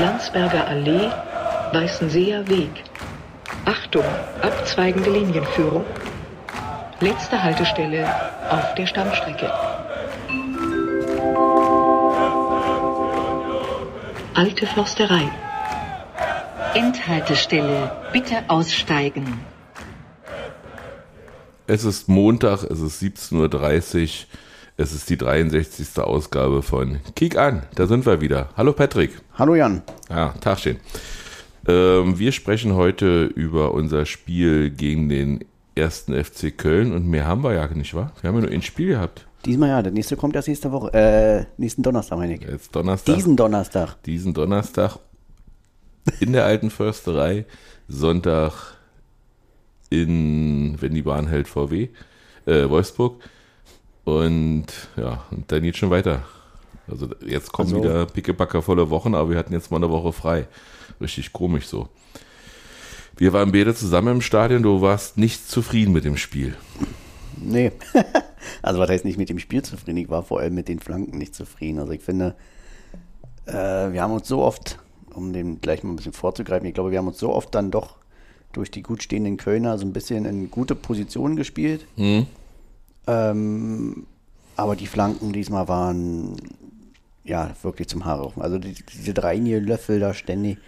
Landsberger Allee, Weißenseer Weg. Achtung, abzweigende Linienführung. Letzte Haltestelle auf der Stammstrecke. Alte Försterei. Endhaltestelle. Bitte aussteigen. Es ist Montag, es ist 17.30 Uhr. Es ist die 63. Ausgabe von Kick an. Da sind wir wieder. Hallo Patrick. Hallo Jan. Ja, Tagchen. Ähm, wir sprechen heute über unser Spiel gegen den ersten FC Köln und mehr haben wir ja nicht, wahr? Wir haben ja nur ein Spiel gehabt. Diesmal ja, der nächste kommt erst nächste Woche, äh, nächsten Donnerstag, meine ich. Jetzt Donnerstag. Diesen Donnerstag. Diesen Donnerstag in der alten Försterei. Sonntag in, wenn die Bahn hält, VW, äh, Wolfsburg. Und ja, und dann geht schon weiter. Also jetzt kommen Also- wieder pickebacke volle Wochen, aber wir hatten jetzt mal eine Woche frei. Richtig komisch so. Wir waren beide zusammen im Stadion, du warst nicht zufrieden mit dem Spiel. Nee. also was heißt nicht mit dem Spiel zufrieden? Ich war vor allem mit den Flanken nicht zufrieden. Also ich finde, äh, wir haben uns so oft, um dem gleich mal ein bisschen vorzugreifen, ich glaube, wir haben uns so oft dann doch durch die gut stehenden Kölner so ein bisschen in gute Positionen gespielt. Ähm, aber die Flanken diesmal waren ja wirklich zum Haare. Also die, diese drei Löffel da ständig.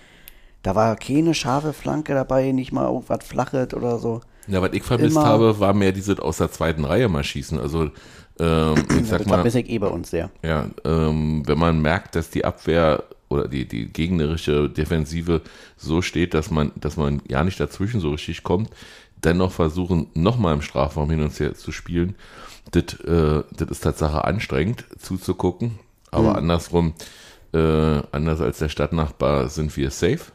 Da war keine scharfe Flanke dabei, nicht mal irgendwas Flaches oder so. Ja, was ich vermisst Immer- habe, war mehr dieses aus der zweiten Reihe mal schießen. Also ähm, ich sag das mal, vermisse ich eh bei uns sehr. Ja, ähm, wenn man merkt, dass die Abwehr oder die, die gegnerische Defensive so steht, dass man, dass man ja nicht dazwischen so richtig kommt, dennoch versuchen, nochmal im Strafraum hin und her zu spielen, das, äh, das ist Tatsache anstrengend zuzugucken. Aber andersrum, äh, anders als der Stadtnachbar, sind wir safe.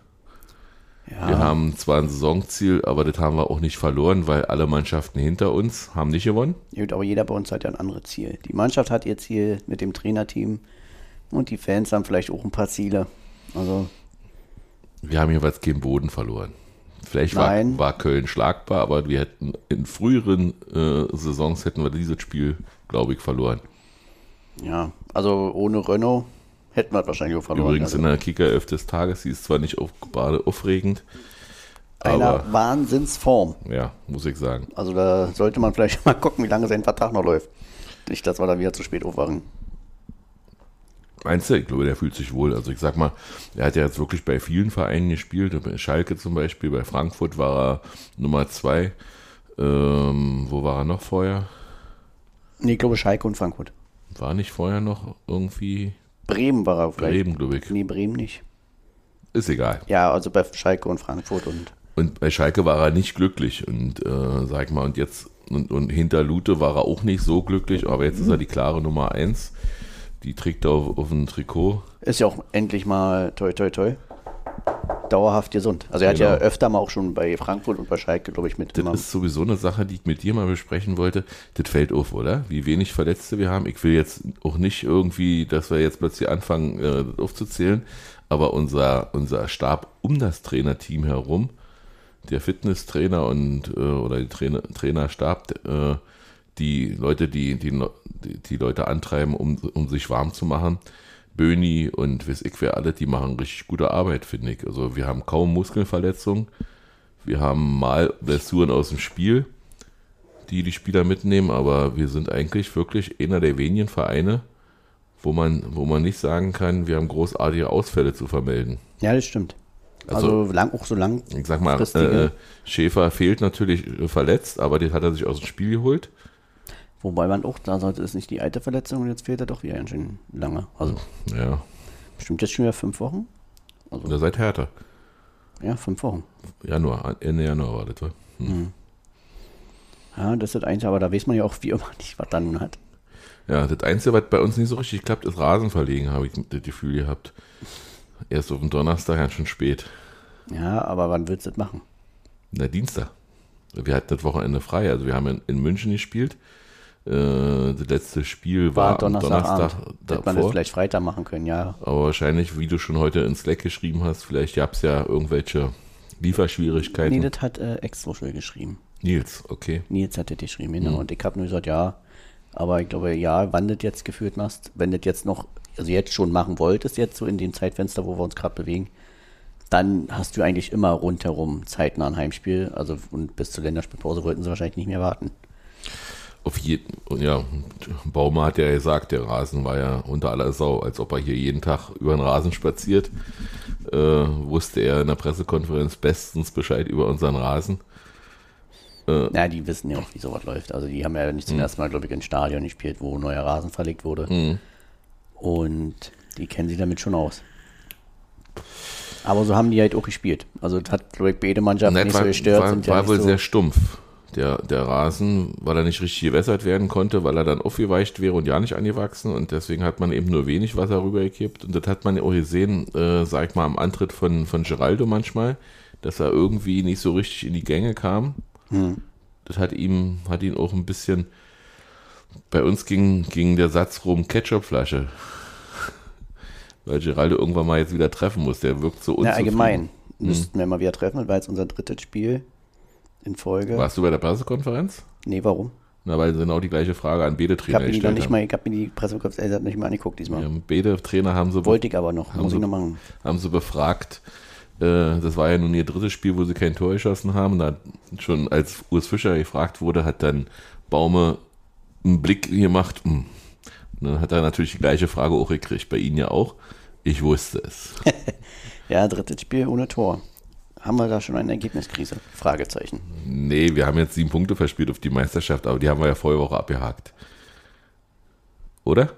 Ja. Wir haben zwar ein Saisonziel, aber das haben wir auch nicht verloren, weil alle Mannschaften hinter uns haben nicht gewonnen. Gut, aber jeder bei uns hat ja ein anderes Ziel. Die Mannschaft hat ihr Ziel mit dem Trainerteam und die Fans haben vielleicht auch ein paar Ziele. Also, Wir haben jeweils keinen Boden verloren. Vielleicht war, war Köln schlagbar, aber wir hätten in früheren äh, Saisons hätten wir dieses Spiel, glaube ich, verloren. ja, also ohne Renault hätten wir es wahrscheinlich auch verloren. Übrigens also, in der Kicker-Elf des Tages, die ist zwar nicht auf, gerade aufregend, einer aber Wahnsinnsform. ja, muss ich sagen. Also da sollte man vielleicht mal gucken, wie lange sein Vertrag noch läuft. Nicht, dass wir da wieder zu spät aufwachen. Meinst du? Ich glaube, der fühlt sich wohl. Also ich sag mal, er hat ja jetzt wirklich bei vielen Vereinen gespielt. Bei Schalke zum Beispiel, bei Frankfurt war er Nummer zwei. Ähm, wo war er noch vorher? Nee, ich glaube Schalke und Frankfurt. War nicht vorher noch irgendwie Bremen war er vielleicht. Bremen, glaube ich. Nee, Bremen nicht. Ist egal. Ja, also bei Schalke und Frankfurt und Und bei Schalke war er nicht glücklich und äh, sag mal, und jetzt, und, und hinter Lute war er auch nicht so glücklich, aber jetzt ist er die klare Nummer eins. Die trägt er auf, auf ein Trikot. ist ja auch endlich mal toi toi toi. Dauerhaft gesund. Also er hat ja Genau. öfter mal auch schon bei Frankfurt und bei Schalke, glaube ich, mit Das ist sowieso eine Sache, die ich mit dir mal besprechen wollte. Das fällt auf, oder? Wie wenig Verletzte wir haben. Ich will jetzt auch nicht irgendwie, dass wir jetzt plötzlich anfangen, äh, das aufzuzählen, aber unser, unser Stab um das Trainerteam herum, der Fitnesstrainer und äh, oder die Trainer, Trainerstab, äh, die Leute, die, die, die, Leute antreiben, um, um sich warm zu machen. Böni und weiß ich wer alle, die machen richtig gute Arbeit, finde ich. Also wir haben kaum Muskelverletzungen. Wir haben mal Blessuren aus dem Spiel, die die Spieler mitnehmen, aber wir sind eigentlich wirklich einer der wenigen Vereine, wo man, wo man nicht sagen kann, wir haben großartige Ausfälle zu vermelden. Ja, das stimmt. Also, lang, auch so lang. Ich sag mal, äh, Schäfer fehlt natürlich äh, verletzt, aber den hat er sich aus dem Spiel geholt. Wobei man auch, da sollte es nicht die alte Verletzung und jetzt fehlt er doch wieder ganz schön lange. Also Ja, bestimmt jetzt schon wieder fünf Wochen. und er seid härter. Ja, fünf Wochen. Januar, Ende Januar war das, wa? Ja, das ist das Einzige, aber da weiß man ja auch wie immer nicht, was da nun hat. Ja, das Einzige, was bei uns nicht so richtig klappt, ist Rasenverlegen, habe ich das Gefühl gehabt. Erst auf dem Donnerstag, ganz schön spät. Ja, aber wann willst du das machen? Na, Dienstag. Wir hatten das Wochenende frei. Also wir haben in, in München gespielt. Äh, das letzte Spiel war, War am Donnerstagabend. Donnerstag Hätte man das vielleicht Freitag machen können, ja. Aber wahrscheinlich, wie du schon heute in Slack geschrieben hast, vielleicht gab es ja irgendwelche Lieferschwierigkeiten. Nee, das hat äh, Ex-Social geschrieben. Nils, okay. Nils hat das geschrieben, genau. Mhm. Und ich habe nur gesagt, ja. Aber ich glaube, ja, wann du das jetzt geführt machst, wenn das jetzt noch also jetzt schon machen wolltest, jetzt so in dem Zeitfenster, wo wir uns gerade bewegen, dann hast du eigentlich immer rundherum zeitnah ein Heimspiel. Also und bis zur Länderspielpause wollten sie wahrscheinlich nicht mehr warten. Auf jeden, ja, Baumer hat ja gesagt, der Rasen war ja unter aller Sau, als ob er hier jeden Tag über den Rasen spaziert. Äh, wusste er in der Pressekonferenz bestens Bescheid über unseren Rasen. Äh, ja, die wissen ja auch, wie sowas läuft. Also die haben ja nicht zum mh. ersten Mal, glaube ich, ins Stadion gespielt, wo neuer Rasen verlegt wurde. Mh. Und die kennen sich damit schon aus. Aber so haben die halt auch gespielt. Also das hat, glaube ich, beide Mannschaften nicht war, so gestört. War, war ja wohl so sehr stumpf, der, der Rasen, weil er nicht richtig gewässert werden konnte, weil er dann aufgeweicht wäre und ja nicht angewachsen. Und deswegen hat man eben nur wenig Wasser rübergekippt. Und das hat man ja auch gesehen, äh, sag ich mal, am Antritt von, von Geraldo manchmal, dass er irgendwie nicht so richtig in die Gänge kam. Hm. Das hat ihm, hat ihn auch ein bisschen, bei uns ging, ging der Satz rum, Ketchupflasche weil Geraldo irgendwann mal jetzt wieder treffen muss. Der wirkt so unzufrieden. Ja, allgemein hm. müssten wir mal wieder treffen. War jetzt unser drittes Spiel in Folge. Warst du bei der Pressekonferenz? Nee, warum? Na, weil genau die gleiche Frage an Bede-Trainer ich habe nicht mal, Ich habe mir die Pressekonferenz nicht mal angeguckt diesmal. Ja, Bede-Trainer haben so... Wollte ich aber noch, muss so, ich noch machen. Haben sie befragt, äh, das war ja nun ihr drittes Spiel, wo sie kein Tor geschossen haben. Da schon als Urs Fischer gefragt wurde, hat dann Baume einen Blick gemacht. Hm. Dann hat er natürlich die gleiche Frage auch gekriegt, bei Ihnen ja auch. Ich wusste es. ja, drittes Spiel ohne Tor. Haben wir da schon eine Ergebniskrise? Fragezeichen. Nee, wir haben jetzt sieben Punkte verspielt auf die Meisterschaft, aber die haben wir ja vorige Woche abgehakt. Oder?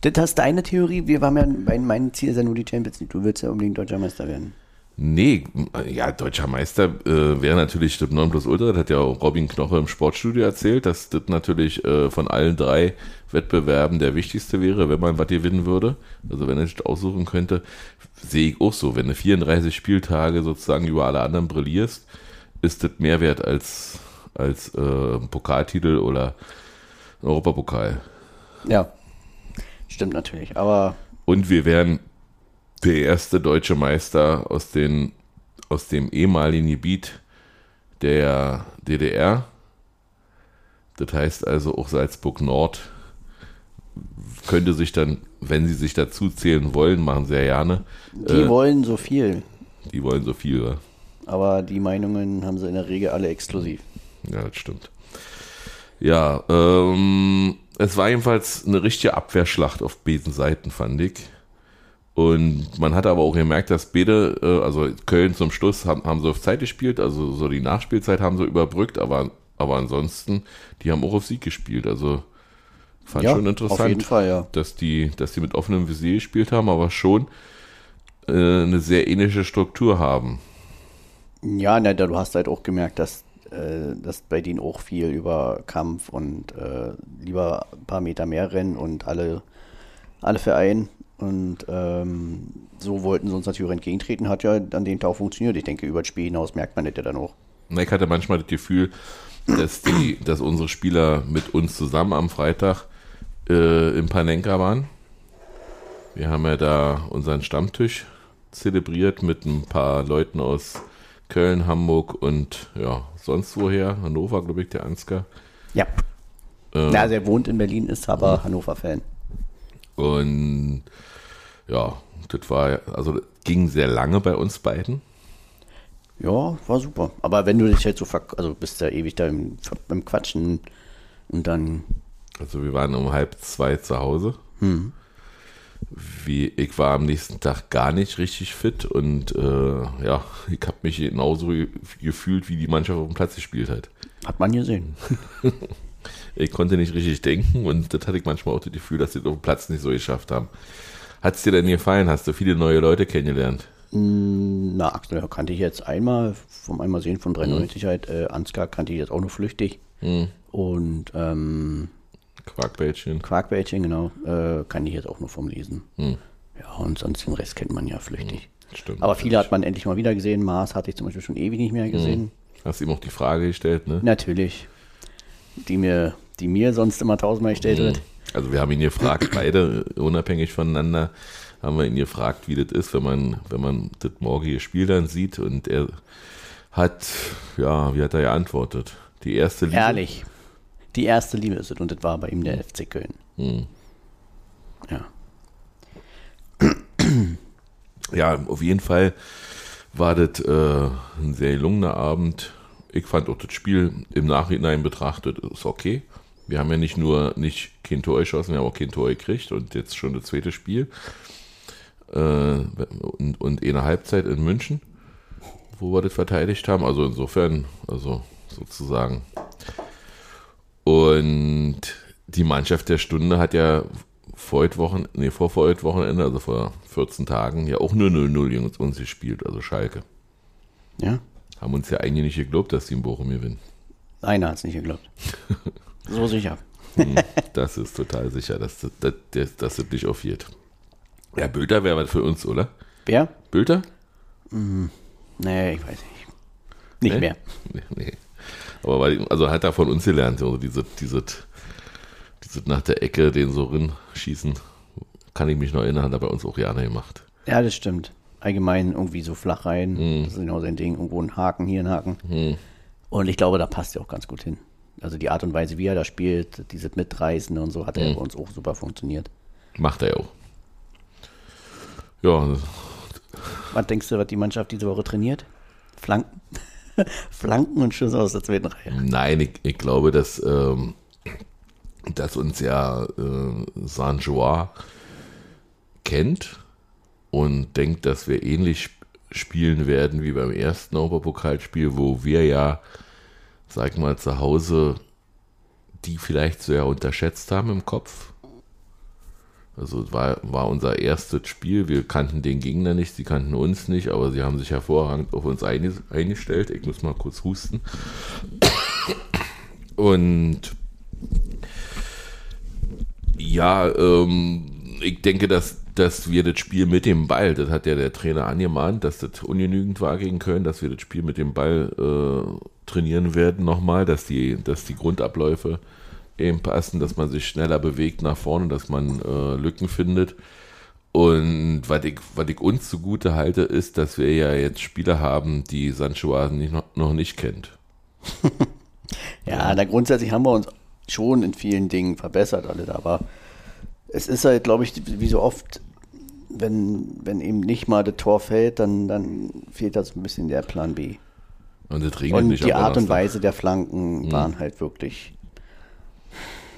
Das ist deine Theorie. Wir waren ja, mein, mein Ziel ist ja nur die Champions League. Du willst ja unbedingt deutscher Meister werden. Nee, ja, deutscher Meister äh, wäre natürlich das 9 plus Ultra. Das hat ja auch Robin Knoche im Sportstudio erzählt, dass das natürlich äh, von allen drei Wettbewerben der wichtigste wäre, wenn man was gewinnen würde. Also wenn er sich aussuchen könnte, sehe ich auch so. Wenn du 34 Spieltage sozusagen über alle anderen brillierst, ist das mehr wert als, als äh, Pokaltitel oder Europapokal. Ja, stimmt natürlich. Aber und wir wären der erste deutsche Meister aus, den, aus dem ehemaligen Gebiet der DDR. Das heißt also auch Salzburg Nord könnte sich dann, wenn sie sich dazu zählen wollen, machen sehr gerne. Die äh, wollen so viel. Die wollen so viel, ja. Aber die Meinungen haben sie in der Regel alle exklusiv. Ja, das stimmt. Ja, ähm, es war jedenfalls eine richtige Abwehrschlacht auf beiden Seiten, fand ich. Und man hat aber auch gemerkt, dass beide, äh, also Köln zum Schluss haben, haben so auf Zeit gespielt, also so die Nachspielzeit haben sie überbrückt, aber, aber ansonsten, die haben auch auf Sieg gespielt. Also fand ja, schon interessant, auf jeden Fall, ja. dass die, dass die mit offenem Visier gespielt haben, aber schon äh, eine sehr ähnliche Struktur haben. Ja, ne, du hast halt auch gemerkt, dass, äh, dass bei denen auch viel über Kampf und äh, lieber ein paar Meter mehr rennen und alle, alle Vereine und ähm, so wollten sie uns natürlich entgegentreten, hat ja an dem Tag funktioniert. Ich denke, über das Spiel hinaus merkt man das ja dann auch. Ich hatte manchmal das Gefühl, dass, die, dass unsere Spieler mit uns zusammen am Freitag äh, im Panenka waren. Wir haben ja da unseren Stammtisch zelebriert mit ein paar Leuten aus Köln, Hamburg und ja, sonst woher. Hannover, glaube ich, der Ansgar. Ja. Äh, also er wohnt in Berlin, ist aber Hannover-Fan. Und ja, das war, also das ging sehr lange bei uns beiden. Ja, war super. Aber wenn du dich halt so, also bist ja ewig da im, beim Quatschen und dann. Also wir waren um halb zwei zu Hause. Hm. Wie, ich war am nächsten Tag gar nicht richtig fit und äh, ja, ich habe mich genauso gefühlt, wie die Mannschaft auf dem Platz gespielt hat. Hat man gesehen. ich konnte nicht richtig denken und das hatte ich manchmal auch das Gefühl, dass sie auf dem Platz nicht so geschafft haben. Hat es dir denn gefallen? Hast du viele neue Leute kennengelernt? Mm, na, Axel kannte ich jetzt einmal, vom einmal sehen von 93 mhm. halt. Äh, Ansgar kannte ich jetzt auch nur flüchtig. Mhm. Und ähm, Quarkbällchen. Quarkbällchen, genau. Äh, kannte ich jetzt auch nur vom Lesen. Mhm. Ja, und sonst den Rest kennt man ja flüchtig. Mhm. Stimmt. Aber viele hat man endlich mal wieder gesehen. Mars hatte ich zum Beispiel schon ewig nicht mehr mhm. gesehen. Hast ihm auch die Frage gestellt, ne? Natürlich. Die mir, die mir sonst immer tausendmal gestellt mhm. wird. Also wir haben ihn gefragt, beide unabhängig voneinander, haben wir ihn gefragt, wie das ist, wenn man, wenn man das morgige Spiel dann sieht und er hat, ja, wie hat er geantwortet? Die erste Liebe. Ehrlich. Die erste Liebe ist und das war bei ihm der FC Köln. Hm. Ja. ja, auf jeden Fall war das äh, ein sehr gelungener Abend. Ich fand auch das Spiel im Nachhinein betrachtet ist okay. Wir haben ja nicht nur nicht kein Tor geschossen, wir haben auch kein Tor gekriegt und jetzt schon das zweite Spiel. Äh, und, und eine Halbzeit in München, wo wir das verteidigt haben. Also insofern, also sozusagen. Und die Mannschaft der Stunde hat ja vor Wochen, nee, vor Wochenende, also vor 14 Tagen, ja auch nur 0-0 gegen uns gespielt, also Schalke. Ja. Haben uns ja eigentlich nicht geglaubt, dass die in Bochum gewinnen. Einer hat es nicht geglaubt. so sicher. Hm, das ist total sicher, dass das, das, das, das nicht aufgeht. Ja, Bülter wäre was für uns, oder? Wer? Bülter? Nee, ich weiß nicht. Nicht Nee? mehr. Nee, nee. Aber weil, also hat er von uns gelernt, also diese, diese, diese nach der Ecke den so rin schießen, kann ich mich noch erinnern, hat er bei uns auch gerne gemacht. Ja, das stimmt. Allgemein irgendwie so flach rein. Mhm. Das ist genau sein Ding. Irgendwo ein Haken, hier ein Haken. Und ich glaube, da passt er auch ganz gut hin. Also die Art und Weise, wie er da spielt, dieses Mitreißen und so, hat Mhm. er bei uns auch super funktioniert. Macht er ja auch. Ja, Was denkst du, was die Mannschaft diese Woche trainiert? Flanken? Flanken und Schüsse aus der zweiten Reihe. nein, ich, ich glaube, dass, ähm, dass uns ja äh, Saint Joa kennt und denkt, dass wir ähnlich sp- spielen werden wie beim ersten Europapokalspiel, wo wir ja, sag mal, zu Hause die vielleicht sehr unterschätzt haben im Kopf. Also war, war unser erstes Spiel. Wir kannten den Gegner nicht, sie kannten uns nicht, aber sie haben sich hervorragend auf uns einge- eingestellt. Ich muss mal kurz husten. Und ja, ähm, ich denke, dass, dass wir das Spiel mit dem Ball, das hat ja der Trainer angemahnt, dass das ungenügend war gegen Köln, dass wir das Spiel mit dem Ball äh, trainieren werden nochmal, dass die, dass die Grundabläufe eben passen, dass man sich schneller bewegt nach vorne, dass man äh, Lücken findet. Und was ich, was ich uns zugute halte, ist, dass wir ja jetzt Spieler haben, die Sancho nicht, noch, noch nicht kennt. Ja, da grundsätzlich haben wir uns schon in vielen Dingen verbessert, alle. Aber es ist halt, glaube ich, wie so oft, wenn, wenn eben nicht mal das Tor fällt, dann, dann fehlt das ein bisschen der Plan B. Und Und die Art und. Weise der Flanken waren halt wirklich,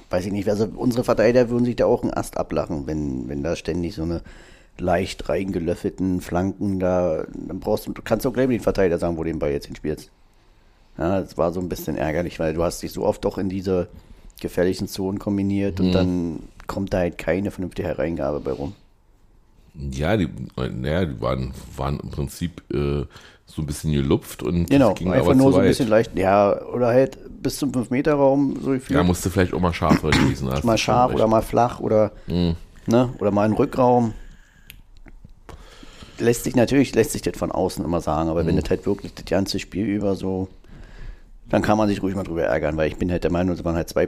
weiß ich nicht, also unsere Verteidiger würden sich da auch einen Ast ablachen, wenn, wenn da ständig so eine leicht reingelöffelten Flanken da, dann brauchst du, du kannst auch gleich mit den Verteidiger sagen, wo du den Ball jetzt hinspielst. Ja, das war so ein bisschen ärgerlich, weil du hast dich so oft doch in diese gefährlichen Zonen kombiniert Mhm. und dann kommt da halt keine vernünftige Hereingabe bei rum. Ja, die, naja, die waren, waren im Prinzip äh, so ein bisschen gelupft und Genau, ging einfach aber nur so ein bisschen leicht, ja, oder halt bis zum 5-Meter-Raum so gefühlt. Ja, musste vielleicht auch mal scharf schießen. hast mal du scharf oder mal flach oder, Mhm. ne, oder mal ein Rückraum. Lässt sich natürlich, lässt sich das von außen immer sagen, aber Mhm. wenn das halt wirklich das ganze Spiel über so, dann kann man sich ruhig mal drüber ärgern, weil ich bin halt der Meinung, es waren halt zwei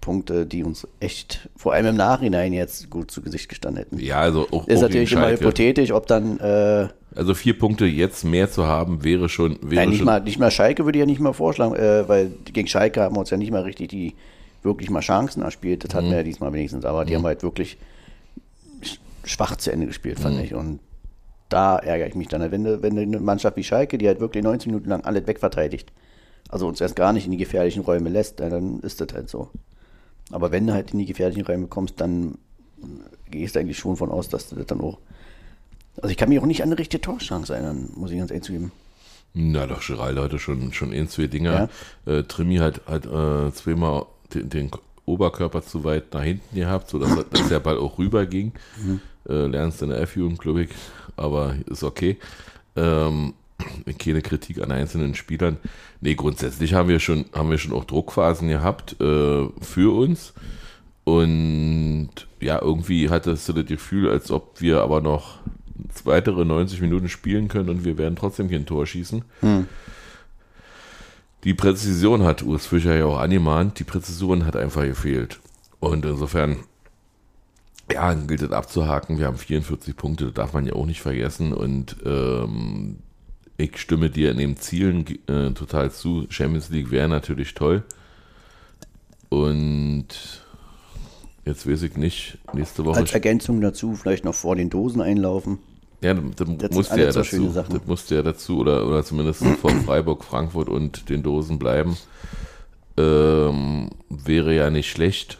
Punkte, die uns echt, vor allem im Nachhinein jetzt gut zu Gesicht gestanden hätten. Ja, also auch, Ist auch natürlich immer Schalke. hypothetisch, ob dann, äh, Also vier Punkte jetzt mehr zu haben, wäre schon. Wäre ja, nicht, schon mal, nicht mal Schalke würde ich ja nicht mal vorschlagen, äh, weil gegen Schalke haben wir uns ja nicht mal richtig die wirklich mal Chancen erspielt. Das hatten Mhm. wir ja diesmal wenigstens, aber die haben halt wirklich sch- schwach zu Ende gespielt, Mhm. fand ich. Und da ärgere ich mich dann, wenn, du- wenn du eine Mannschaft wie Schalke, die halt wirklich 19 Minuten lang alles wegverteidigt, also uns erst gar nicht in die gefährlichen Räume lässt, dann ist das halt so. Aber wenn du halt in die gefährlichen Räume kommst, dann gehst du eigentlich schon von aus, dass du das dann auch. Also ich kann mich auch nicht an eine richtige Torchance erinnern, muss ich ganz ehrlich zugeben. Na doch, Geraldo hatte schon, schon ein, zwei Dinger. Äh, Trimi hat, hat äh, zweimal den, den Oberkörper zu weit nach hinten gehabt, sodass dass der Ball auch rüber ging. Äh, lernst in der F-Jugend, glaube ich, aber ist okay. Ähm, keine Kritik an einzelnen Spielern. Nee, grundsätzlich haben wir schon, haben wir schon auch Druckphasen gehabt äh, für uns. Und ja, irgendwie hattest du das Gefühl, als ob wir aber noch weitere 90 Minuten spielen können und wir werden trotzdem kein Tor schießen. Die Präzision hat Urs Fischer ja auch angemahnt, die Präzision hat einfach gefehlt. Und insofern, ja, gilt es abzuhaken. Wir haben 44 Punkte, das darf man ja auch nicht vergessen. Und ähm, ich stimme dir in den Zielen äh, total zu. Champions League wäre natürlich toll. Und Jetzt weiß ich nicht, nächste Woche. Als Ergänzung dazu vielleicht noch vor den Dosen einlaufen. Ja, sind musste ja so dazu. Das musste ja dazu oder, oder zumindest vor Freiburg, Frankfurt und den Dosen bleiben. Ähm, wäre ja nicht schlecht.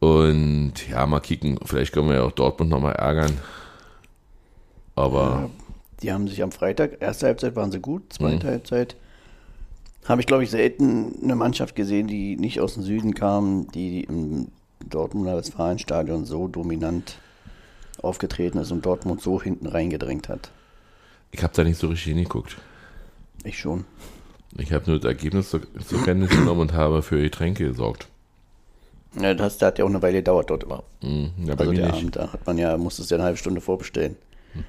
Und ja, mal kicken. Vielleicht können wir ja auch Dortmund nochmal ärgern. Aber Die haben sich am Freitag, erste Halbzeit waren sie gut, zweite Mhm. Halbzeit habe ich, glaube ich, selten eine Mannschaft gesehen, die nicht aus dem Süden kam, die im Dortmunder Westfalenstadion so dominant aufgetreten ist und Dortmund so hinten reingedrängt hat. ich habe da nicht so richtig hingeguckt. Ich schon. Ich habe nur das Ergebnis zur, zur Kenntnis genommen und habe für Getränke gesorgt. Ja, das, das hat ja auch eine Weile gedauert dort immer. Hm, ja, bei Also der nicht. Abend, da hat man ja, musste es ja eine halbe Stunde vorbestellen.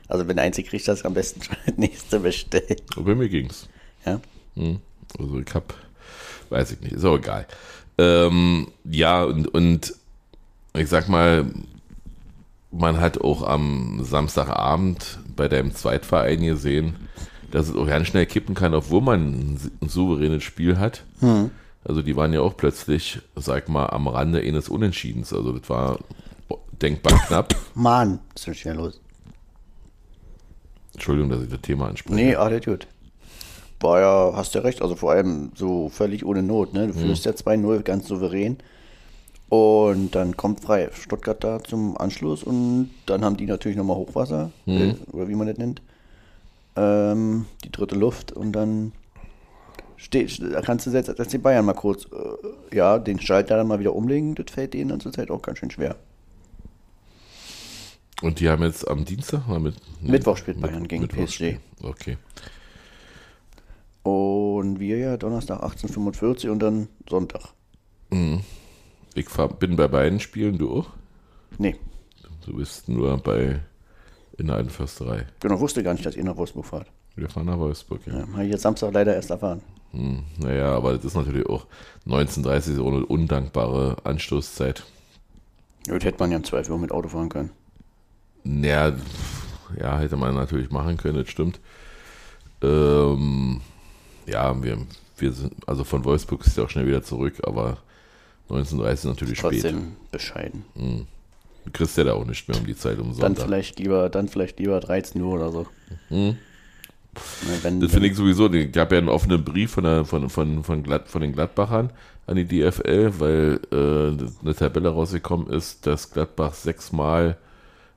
Also wenn einzig kriegt, das am besten schon das nächste bestellen. Und bei mir ging's. Ja? Hm, Also ich hab, weiß ich nicht, ist auch egal. Ähm, ja, und, und ich sag mal, man hat auch am Samstagabend bei deinem Zweitverein gesehen, dass es auch ganz schnell kippen kann, obwohl man ein, souveränes Spiel hat. Also die waren ja auch plötzlich, sag mal, am Rande eines Unentschiedens. Also das war denkbar knapp. Mann, ist schon schnell los. Entschuldigung, dass ich das Thema anspreche. Nee, alles gut. Boah, ja, hast ja recht. Also vor allem so völlig ohne Not. Ne? Du führst ja 2-0 ganz souverän. Und dann kommt frei Stuttgart da zum Anschluss und dann haben die natürlich nochmal Hochwasser, äh, oder wie man das nennt. Ähm, die dritte Luft und dann steht, da kannst du jetzt als die Bayern mal kurz, äh, ja, den Schalter dann mal wieder umlegen, das fällt denen dann zurzeit auch ganz schön schwer. Und die haben jetzt am Dienstag oder mit, Mittwoch spielt Bayern gegen Mittwoch PSG. spielen. Okay. Und wir ja Donnerstag 18.45 und dann Sonntag. Ich bin bei beiden Spielen, du auch? Nee, Du bist nur bei in der alten Försterei. genau, wusste gar nicht, dass ihr nach Wolfsburg fahrt. Wir fahren nach Wolfsburg, ja. Ja, habe ich jetzt Samstag leider erst erfahren. Hm, naja, aber das ist natürlich auch 1930 so eine undankbare Anstoßzeit. Ja, das hätte man ja im Zweifel auch mit Auto fahren können. Naja, ja, hätte man natürlich machen können, das stimmt. Ähm, ja, wir, wir sind, also von Wolfsburg ist ja auch schnell wieder zurück, aber 1930 ist natürlich spät. Trotzdem bescheiden. Du kriegst ja da auch nicht mehr um die Zeit um Dann Sonntag. vielleicht lieber, dann vielleicht lieber 13 Uhr oder so. Ne, wenn, Das finde ich sowieso, ich gab ja einen offenen Brief von, der, von, von, von, Glatt, von den Gladbachern an die DFL, weil äh, eine Tabelle rausgekommen ist, dass Gladbach sechsmal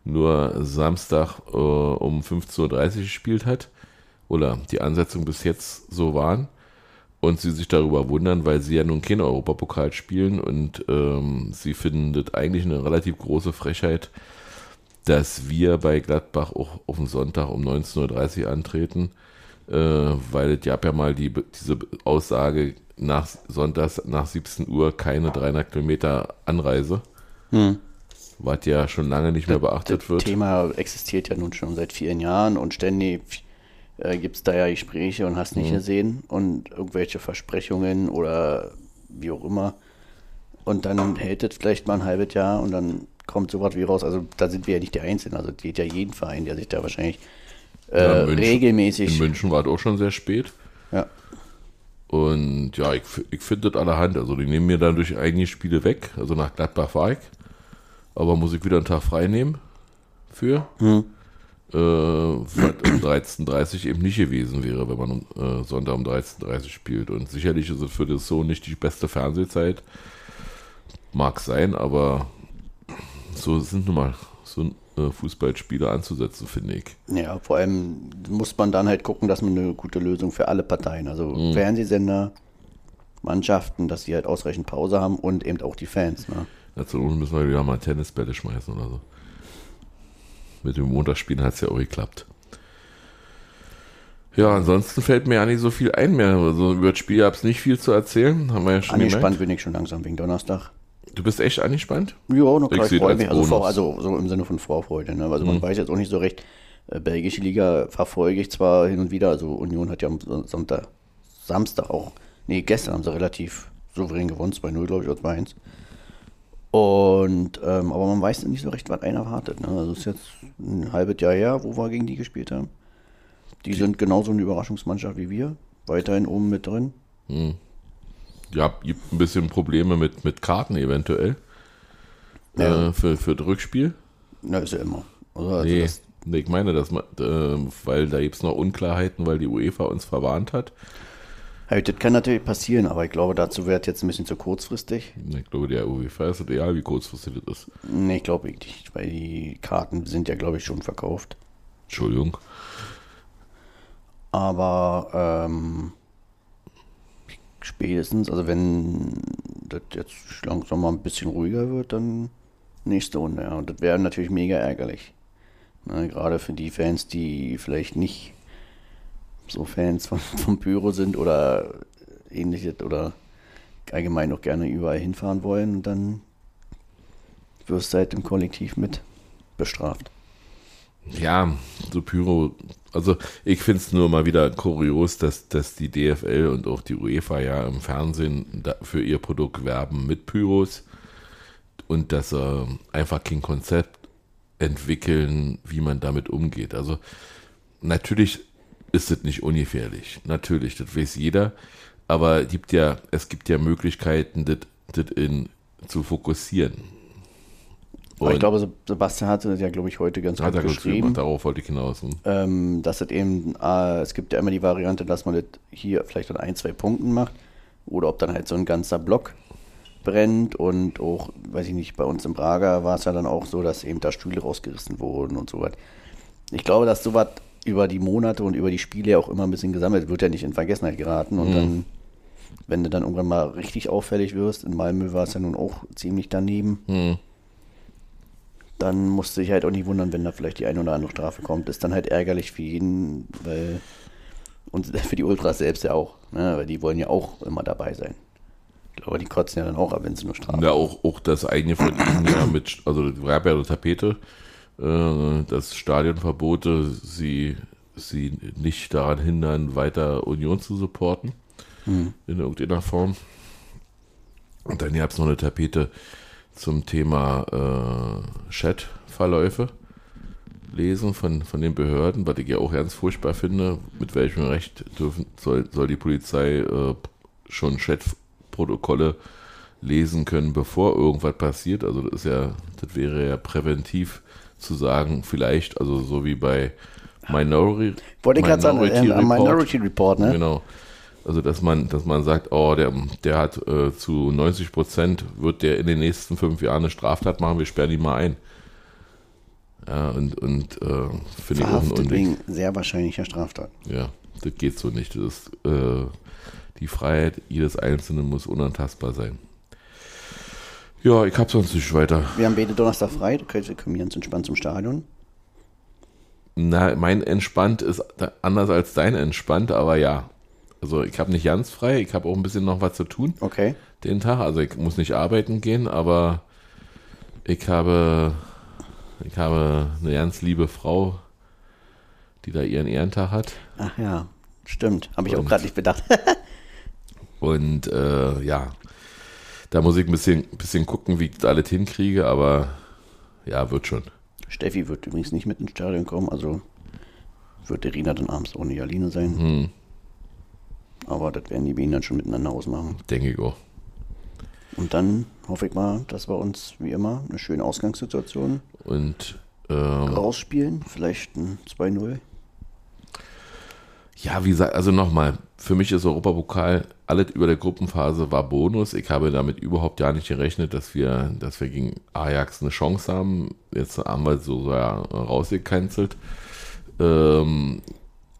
nur Samstag äh, um 15.30 Uhr gespielt hat. Oder die Ansetzungen bis jetzt so waren. Und sie sich darüber wundern, weil sie ja nun keinen Europapokal spielen und ähm, sie finden das eigentlich eine relativ große Frechheit, dass wir bei Gladbach auch auf den Sonntag um 19.30 Uhr antreten, äh, weil es gab ja mal die, diese Aussage, nach Sonntags nach 17 Uhr keine 300 Kilometer Anreise, was ja schon lange nicht mehr beachtet das wird. Thema existiert ja nun schon seit vielen Jahren und ständig äh, gibt es da ja Gespräche und hast Mhm. nicht gesehen und irgendwelche Versprechungen oder wie auch immer. Und dann hält es vielleicht mal ein halbes Jahr und dann kommt sowas wie raus. Also da sind wir ja nicht die Einzigen. Also es geht ja jeden Verein, der sich da wahrscheinlich äh, Ja, München- regelmäßig. In München war es auch schon sehr spät. Ja. Und ja, ich, ich finde das allerhand. Also die nehmen mir dann durch einige Spiele weg. Also nach Gladbach war ich. Aber muss ich wieder einen Tag frei nehmen für. Hm. Äh, was um 13.30 eben nicht gewesen wäre, wenn man um, äh, Sonntag um 13.30 spielt. Und sicherlich ist es für das so nicht die beste Fernsehzeit. Mag sein, aber so sind nun mal so äh, Fußballspiele anzusetzen, finde ich. Ja, vor allem muss man dann halt gucken, dass man eine gute Lösung für alle Parteien, also Fernsehsender, Mannschaften, dass sie halt ausreichend Pause haben und eben auch die Fans. Ne? Dazu müssen wir wieder mal Tennisbälle schmeißen oder so. Mit dem Montagsspielen hat es ja auch geklappt. Ja, ansonsten fällt mir ja nicht so viel ein mehr. Also über das Spiel gab es nicht viel zu erzählen. Haben wir ja schon Angespannt gemerkt. bin ich schon langsam wegen Donnerstag. Du bist echt angespannt? Ja, noch Ich klar, ich seh freue mich. als Also, vor, also so im Sinne von Vorfreude. Ne? Also man weiß jetzt auch nicht so recht. Äh, belgische Liga verfolge ich zwar hin und wieder. Also Union hat ja am Sonntag, Samstag auch, nee, gestern haben sie relativ souverän gewonnen, 2-0, glaube ich, oder 2-1. Und, ähm, aber man weiß nicht so recht, was einer erwartet. Ne? Also es ist jetzt ein halbes Jahr her, wo wir gegen die gespielt haben. Die sind genauso eine Überraschungsmannschaft wie wir. Weiterhin oben mit drin. Ja, gibt ein bisschen Probleme mit, mit Karten eventuell. äh, für, für das Rückspiel? Na, ist ja immer. Also, also Nee, nee, ich meine, dass man, äh, weil da gibt es noch Unklarheiten, weil die UEFA uns verwarnt hat. Hey, das kann natürlich passieren, aber ich glaube, dazu wird jetzt ein bisschen zu kurzfristig. Ich glaube, der UEFA ist egal, wie kurzfristig das ist. Nee, ich glaube nicht, weil die Karten sind ja, glaube ich, schon verkauft. Entschuldigung. Aber ähm, spätestens, also wenn das jetzt langsam mal ein bisschen ruhiger wird, dann nächste Runde. Ja. Und das wäre natürlich mega ärgerlich. Ne, gerade für die Fans, die vielleicht nicht so Fans von, vom Pyro sind oder ähnliches oder allgemein noch gerne überall hinfahren wollen, dann wirst du halt im Kollektiv mit bestraft. Ja, so Pyro, also ich finde es nur mal wieder kurios, dass, dass die DFL und auch die UEFA ja im Fernsehen für ihr Produkt werben mit Pyros und dass sie einfach kein Konzept entwickeln, wie man damit umgeht. Also natürlich ist es nicht ungefährlich, natürlich, das weiß jeder, aber es gibt ja, es gibt ja Möglichkeiten, das, das in, zu fokussieren. Aber ich Und- glaube, Sebastian hatte das ja, glaube ich, heute ganz hat gut geschrieben. geschrieben, darauf wollte ich hinaus. Hm. ähm, dass es eben, äh, es gibt ja immer die Variante, dass man das hier vielleicht an ein, zwei Punkten macht oder ob dann halt so ein ganzer Block brennt und auch, weiß ich nicht, bei uns im Prager war es ja dann auch so, dass eben da Stühle rausgerissen wurden und so was. Ich glaube, dass sowas über die Monate und über die Spiele ja auch immer ein bisschen gesammelt wird, ja nicht in Vergessenheit geraten und dann, wenn du dann irgendwann mal richtig auffällig wirst, in Malmö war es ja nun auch ziemlich daneben, Hm. dann musst du dich halt auch nicht wundern, wenn da vielleicht die eine oder andere Strafe kommt. Ist dann halt ärgerlich für jeden, weil und für die Ultras selbst ja auch, ne? weil die wollen ja auch immer dabei sein. Ich glaube, die kotzen ja dann auch ab, wenn sie nur Strafe Ja, auch, auch das eigene von ihnen ja mit, also es gab ja eine Tapete, äh, dass Stadionverbote sie, sie nicht daran hindern, weiter Union zu supporten. In irgendeiner Form. Und dann gab es noch eine Tapete zum Thema äh, Chatverläufe lesen von, von den Behörden, was ich ja auch ganz furchtbar finde. Mit welchem Recht dürfen, soll, soll die Polizei äh, schon Chatprotokolle lesen können, bevor irgendwas passiert? Also das ist ja, das wäre ja präventiv zu sagen, vielleicht, also so wie bei Minority, Wollte ich gerade sagen, äh, am Report. Minority Report, ne? Genau. Also dass man, dass man sagt, oh, der, der hat äh, zu 90 Prozent wird der in den nächsten fünf Jahren eine Straftat machen, wir sperren ihn mal ein. Ja, und, und äh, finde ich auch ein wegen sehr wahrscheinlicher Straftat. Ja, das geht so nicht. Das ist, äh, die Freiheit jedes Einzelnen muss unantastbar sein. Ja, ich hab sonst nicht weiter. Wir haben beide Donnerstag frei, da können wir können ganz entspannt zum Stadion. Na, mein entspannt ist anders als dein entspannt, aber ja. Also ich habe nicht ganz frei, ich habe auch ein bisschen noch was zu tun. Okay. den Tag. Also ich muss nicht arbeiten gehen, aber ich habe, ich habe eine ganz liebe Frau, die da ihren Ehrentag hat. Ach ja, stimmt. Habe ich auch Und- gerade nicht bedacht. Und äh, ja, da muss ich ein bisschen, bisschen gucken, wie ich das alles hinkriege, aber ja, wird schon. Steffi wird übrigens nicht mit ins Stadion kommen, also wird der Rina dann abends ohne Jaline sein. Hm, Aber das werden die Bienen dann schon miteinander ausmachen. denke ich auch. Und dann hoffe ich mal, dass wir uns wie immer eine schöne Ausgangssituation Und ähm, rausspielen. Vielleicht ein 2-0. Ja, wie gesagt, also nochmal, für mich ist Europapokal, alles über der Gruppenphase war Bonus. Ich habe damit überhaupt gar nicht gerechnet, dass wir, dass wir gegen Ajax eine Chance haben. Jetzt haben wir so ja, rausgecancelt. Ähm,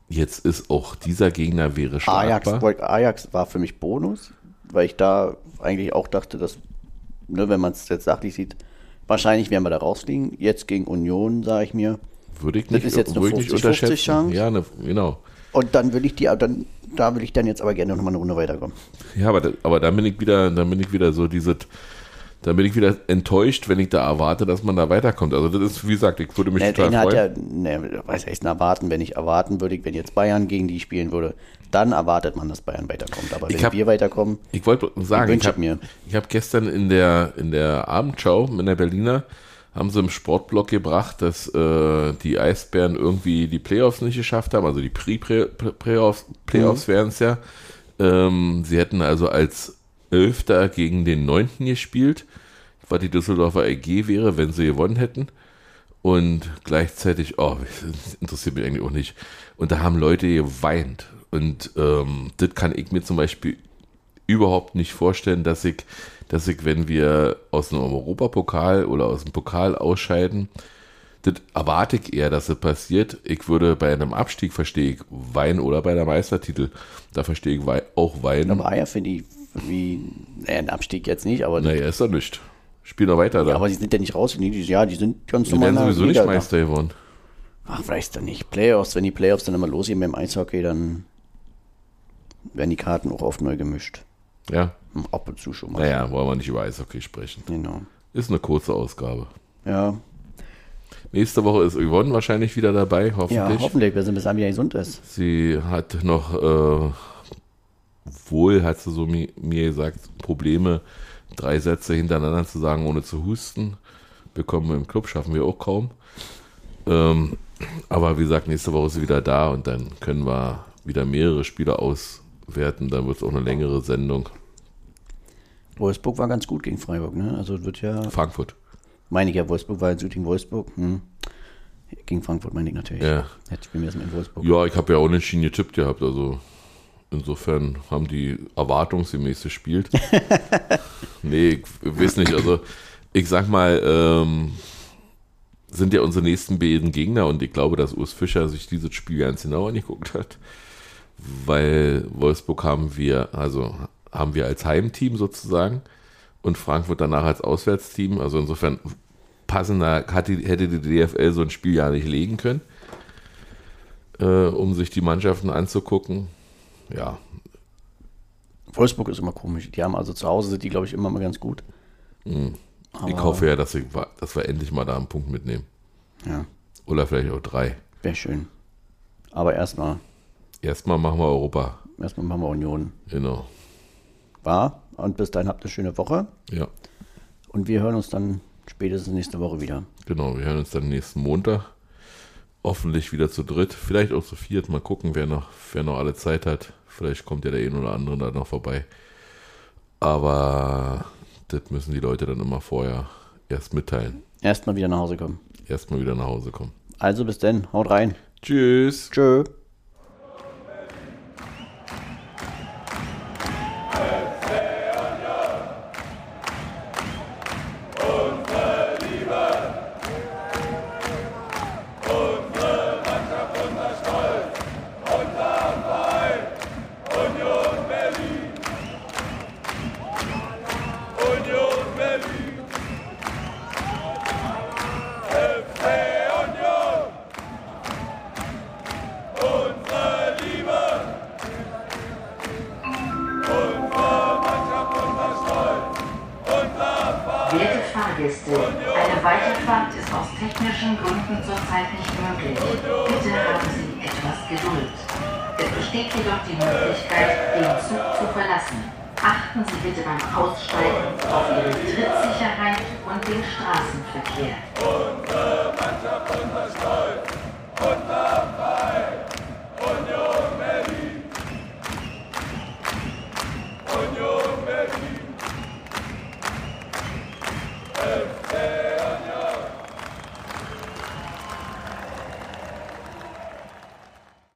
jetzt ist auch dieser Gegner wäre Ajax, schlagbar. wollt- Ajax war für mich Bonus, weil ich da eigentlich auch dachte, dass, ne, wenn man es jetzt sachlich sieht, wahrscheinlich werden wir da rausfliegen. Jetzt gegen Union, sage ich mir. Würde ich Das nicht, ist jetzt eine würde ich nicht 50-50 unterschätzen. Chance. Ja, ne, genau. Und dann will ich die, dann, da will ich dann jetzt aber gerne noch mal eine Runde weiterkommen. Ja, aber, aber dann bin ich wieder, dann bin ich wieder so dieses, dann bin ich wieder enttäuscht, wenn ich da erwarte, dass man da weiterkommt. Also das ist, wie gesagt, ich würde mich Ne, total freuen. ja, ne, was heißt denn erwarten, wenn ich erwarten würde, wenn jetzt Bayern gegen die spielen würde, dann erwartet man, dass Bayern weiterkommt. Aber Ich wenn hab- wir weiterkommen, Ich wollte sagen, wünsch ich habe mir. ich hab gestern in der, in der Abendschau in der Berliner, haben sie im Sportblock gebracht, dass äh, die Eisbären irgendwie die Playoffs nicht geschafft haben, also die Pre-Playoffs Playoffs wären es ja. Ähm, sie hätten also als Elfter gegen den Neunten gespielt. was die Düsseldorfer EG wäre, wenn sie gewonnen hätten. Und gleichzeitig, oh, das interessiert mich eigentlich auch nicht. Und da haben Leute geweint. Und ähm, das kann ich mir zum Beispiel überhaupt nicht vorstellen, dass ich, dass ich, wenn wir aus einem Europapokal oder aus dem Pokal ausscheiden, das erwarte ich eher, dass das passiert. Ich würde bei einem Abstieg verstehe ich weinen oder bei der Meistertitel. Da verstehe ich wei auch weinen. Aber ja, finde ich, wie, naja, ein Abstieg jetzt nicht, aber, Naja, ist doch nicht. Spiel noch weiter da. ja, aber sie sind ja nicht raus. Die, ja, die sind ganz die normal. werden in der sowieso nicht. Meister geworden. Ach, vielleicht dann nicht. Playoffs, wenn die Playoffs dann immer losgehen beim Eishockey, dann werden die Karten auch oft neu gemischt. Ja, Ab und zu schon mal. naja, wollen wir nicht über Eishockey sprechen. Genau. Ist eine kurze Ausgabe. Ja, Nächste Woche ist Yvonne wahrscheinlich wieder dabei, ja, hoffentlich. hoffentlich, wir sind bis dahin wieder gesund ist. Sie hat noch, äh, wohl hat sie so mi mir gesagt, Probleme, drei Sätze hintereinander zu sagen, ohne zu husten. Bekommen wir im Club, schaffen wir auch kaum. Ähm, aber wie gesagt, nächste Woche ist sie wieder da und dann können wir wieder mehrere Spiele auswerten. Dann wird es auch eine längere Sendung. Wolfsburg war ganz gut gegen Freiburg, ne? Also wird ja, Frankfurt. meine ich ja, Wolfsburg war jetzt gegen Wolfsburg. Hm. Gegen Frankfurt meine ich natürlich. Ja. Jetzt spielen wir erstmal in Wolfsburg. Ja, ich habe ja auch nicht getippt gehabt, also insofern haben die erwartungsgemäß gespielt. nee, ich weiß nicht, also ich sag mal, ähm, sind ja unsere nächsten beiden Gegner und ich glaube, dass Urs Fischer sich dieses Spiel ganz genau angeguckt hat, weil Wolfsburg haben wir, also haben wir als Heimteam sozusagen und Frankfurt danach als Auswärtsteam, also insofern passender hätte die DFL so ein Spiel ja nicht legen können äh, um sich die Mannschaften anzugucken. Ja, Wolfsburg ist immer komisch. Die haben also zu Hause sind die, glaube ich, immer mal ganz gut. ich Aber- hoffe ja, dass, ich, dass wir endlich mal da einen Punkt mitnehmen. Ja, Oder vielleicht auch drei. wäre schön. Aber erstmal, Erstmal machen wir Europa. erstmal machen wir Union. Genau. War. Und bis dahin habt eine schöne Woche. Ja, Und wir hören uns dann spätestens nächste Woche wieder. genau. Wir hören uns dann nächsten Montag. Hoffentlich wieder zu dritt. Vielleicht auch zu viert. Mal gucken, wer noch, wer noch alle Zeit hat. Vielleicht kommt ja der ein oder andere da noch vorbei. Aber das müssen die Leute dann immer vorher erst mitteilen. Erstmal wieder nach Hause kommen. Erstmal wieder nach Hause kommen. Also bis dann, haut rein. Tschüss. Tschö. Jedoch die Möglichkeit, den Zug zu verlassen. Achten Sie bitte beim Aussteigen auf Ihre Trittsicherheit und den Straßenverkehr.